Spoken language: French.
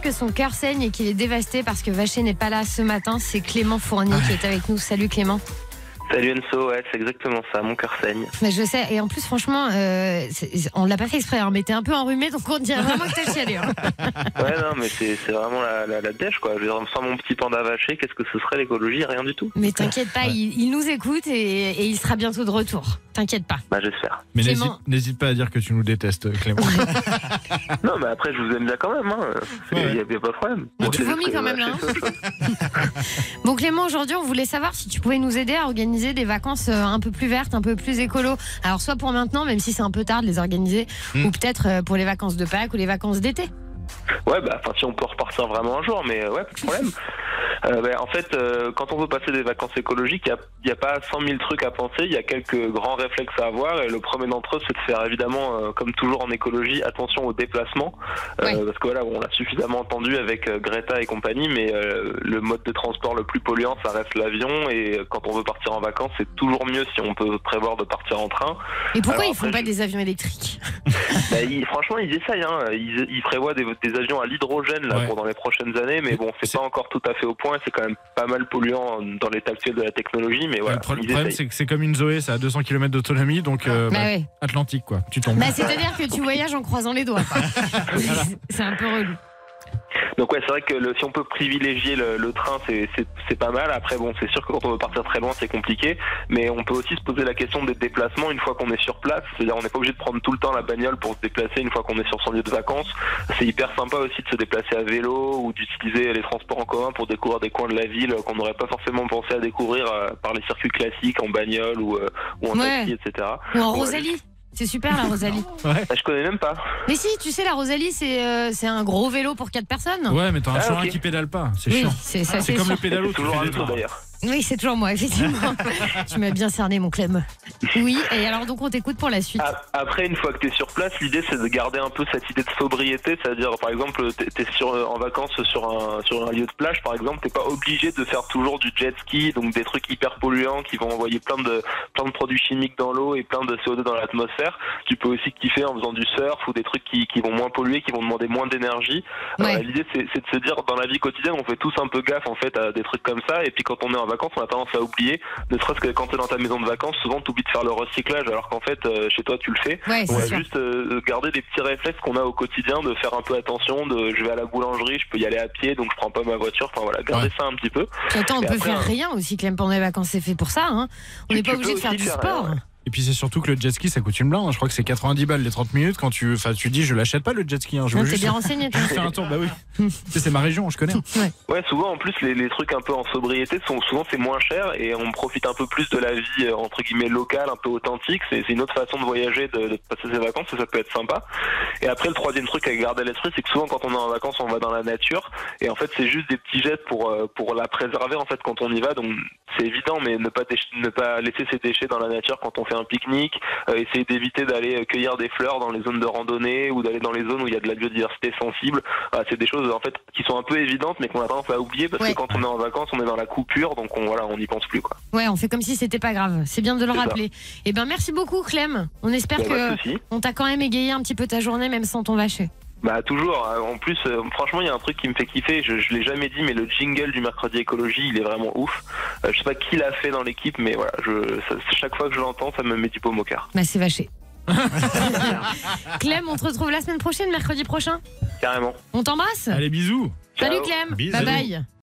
que son cœur saigne et qu'il est dévasté parce que Vacher n'est pas là ce matin. C'est Clément Fournier qui est avec nous. Salut Clément. Salut Enso, ouais, c'est exactement ça, mon cœur saigne. Mais je sais, et en plus, franchement, euh, on l'a pas fait exprès, hein, mais t'es un peu enrhumé, donc on dirait vraiment que t'as chialé. hein. Ouais, non, mais c'est c'est vraiment la, la, la dèche, quoi. Je veux dire, sans mon petit panda vaché, qu'est-ce que ce serait l'écologie Rien du tout. Mais t'inquiète pas, il, il nous écoute et, et il sera bientôt de retour. T'inquiète pas. Bah, j'espère. Mais n'hésite- pas à dire que tu nous détestes, Clément. Non, mais après, je vous aime bien quand même, hein. Il Ouais. n'y a, pas de problème. Bon, tu vomis quand même, là, chose. Bon Clément, aujourd'hui, on voulait savoir si tu pouvais nous aider à organiser des vacances euh, un peu plus vertes, un peu plus écolo. Alors soit pour maintenant, même si c'est un peu tard de les organiser, Mm. ou peut-être euh, pour les vacances de Pâques ou les vacances d'été. Ouais, bah, enfin, si on peut repartir vraiment un jour, mais euh, ouais, pas de problème. Euh, bah, en fait, euh, quand on veut passer des vacances écologiques, il n'y a, y a pas 100 000 trucs à penser, il y a quelques grands réflexes à avoir, et le premier d'entre eux, c'est de faire évidemment, euh, comme toujours en écologie, attention aux déplacements, Euh, Ouais. parce que voilà, on l'a suffisamment entendu avec euh, Greta et compagnie, mais euh, le mode de transport le plus polluant, ça reste l'avion, et quand on veut partir en vacances, c'est toujours mieux si on peut prévoir de partir en train. Et pourquoi Alors ils font après, pas je- des avions électriques? Bah, ils- franchement, ils essayent. Hein. Ils, ils prévoient des, des avions à l'hydrogène là Ouais. pour dans les prochaines années, mais bon, c'est pas encore tout à fait au point. C'est quand même pas mal polluant dans l'état actuel de la technologie, mais voilà. le pro- ils problème, c'est que c'est comme une Zoé, ça a 200 km d'autonomie, donc euh, Bah bah, ouais. Atlantique, quoi. Tu tombes. Bah c'est-à-dire que tu voyages en croisant les doigts. c'est un peu relou. Donc ouais, c'est vrai que le- si on peut privilégier le, le train, c'est- pas mal. Après, bon, c'est sûr que quand on veut partir très loin, c'est compliqué, mais on peut aussi se poser la question des déplacements une fois qu'on est sur place. C'est-à-dire, on n'est pas obligé de prendre tout le temps la bagnole pour se déplacer une fois qu'on est sur son lieu de vacances. C'est hyper sympa aussi de se déplacer à vélo ou d'utiliser les transports en commun pour découvrir des coins de la ville qu'on n'aurait pas forcément pensé à découvrir euh, par les circuits classiques en bagnole ou, euh, ou en Ouais. taxi, etc. Ou en. Rosalie. C'est super la Rosalie. Ah, je connais même pas. Mais si, tu sais, la Rosalie, c'est euh, c'est un gros vélo pour quatre personnes. Ouais, mais t'en as Ah, toujours ok. un qui pédale pas. C'est Oui, chiant. c'est ça. C'est c'est comme sûr. le pédalo, toujours fais un des tours. d'ailleurs. Oui, c'est toujours moi, effectivement. tu m'as bien cerné, mon Clem. Oui, et alors donc on t'écoute pour la suite. A- Après, une fois que tu es sur place, l'idée c'est de garder un peu cette idée de sobriété, c'est-à-dire par exemple, tu es sur, en vacances sur un, sur un lieu de plage, par exemple, t'es pas obligé de faire toujours du jet ski, donc des trucs hyper polluants qui vont envoyer plein de, plein de produits chimiques dans l'eau et plein de CO2 dans l'atmosphère. Tu peux aussi kiffer en faisant du surf ou des trucs qui, qui vont moins polluer, qui vont demander moins d'énergie. Ouais. Euh, l'idée c'est c'est de se dire, dans la vie quotidienne, on fait tous un peu gaffe en fait à des trucs comme ça, et puis quand on est en vacances, on a tendance à oublier, ne serait-ce que quand tu es dans ta maison de vacances, souvent tu oublies de faire le recyclage, alors qu'en fait, euh, chez toi, tu le fais. Ouais, On va juste euh, garder des petits réflexes qu'on a au quotidien, de faire un peu attention, de je vais à la boulangerie, je peux y aller à pied, donc je prends pas ma voiture. Enfin voilà, garder Ouais. ça un petit peu. Attends, on Et peut après, faire euh, rien aussi, Clem, pendant les vacances. C'est fait pour ça. Hein. On n'est pas obligé de faire du sport. rien, ouais. Et puis c'est surtout que le jet ski ça coûte une blinde. hein. Je crois que c'est 90 balles les 30 minutes quand tu, enfin, tu dis je l'achète pas le jet ski. hein. Je veux juste, bien renseigné, juste faire un tour. Bah oui. Tu sais, c'est ma région, je connais. Ouais, souvent en plus les, les trucs un peu en sobriété sont souvent c'est moins cher et on profite un peu plus de la vie euh, entre guillemets locale, un peu authentique. C'est c'est une autre façon de voyager, de, de passer ses vacances et ça peut être sympa. Et après le troisième truc à garder à l'esprit, c'est que souvent quand on est en vacances, on va dans la nature et en fait c'est juste des petits gestes pour euh, pour la préserver en fait quand on y va. Donc c'est évident, mais ne pas ne pas laisser ses déchets dans la nature quand on fait un pique-nique. euh, essayer d'éviter d'aller cueillir des fleurs dans les zones de randonnée ou d'aller dans les zones où il y a de la biodiversité sensible. C'est des choses en fait qui sont un peu évidentes, mais qu'on a tendance à oublier parce Ouais. que quand on est en vacances, on est dans la coupure, donc on voilà, on n'y pense plus quoi. Ouais, on fait comme si c'était pas grave. C'est bien de le ça. rappeler. Eh ben, merci beaucoup, Clem. On espère pas que on t'a quand même égayé un petit peu ta journée, même sans ton vacher. Bah toujours. euh, En plus, euh, franchement, il y a un truc qui me fait kiffer. Je, je l'ai jamais dit, mais le jingle du mercredi écologie, il est vraiment ouf. Euh, je sais pas qui l'a fait dans l'équipe, mais voilà, je, ça- chaque fois que je l'entends, ça me met du paume au cœur. Bah, c'est vaché. Clem, on te retrouve la semaine prochaine, mercredi prochain? Carrément. On t'embrasse? Allez, bisous. Salut Ciao. Clem. Bisous. Bye bye.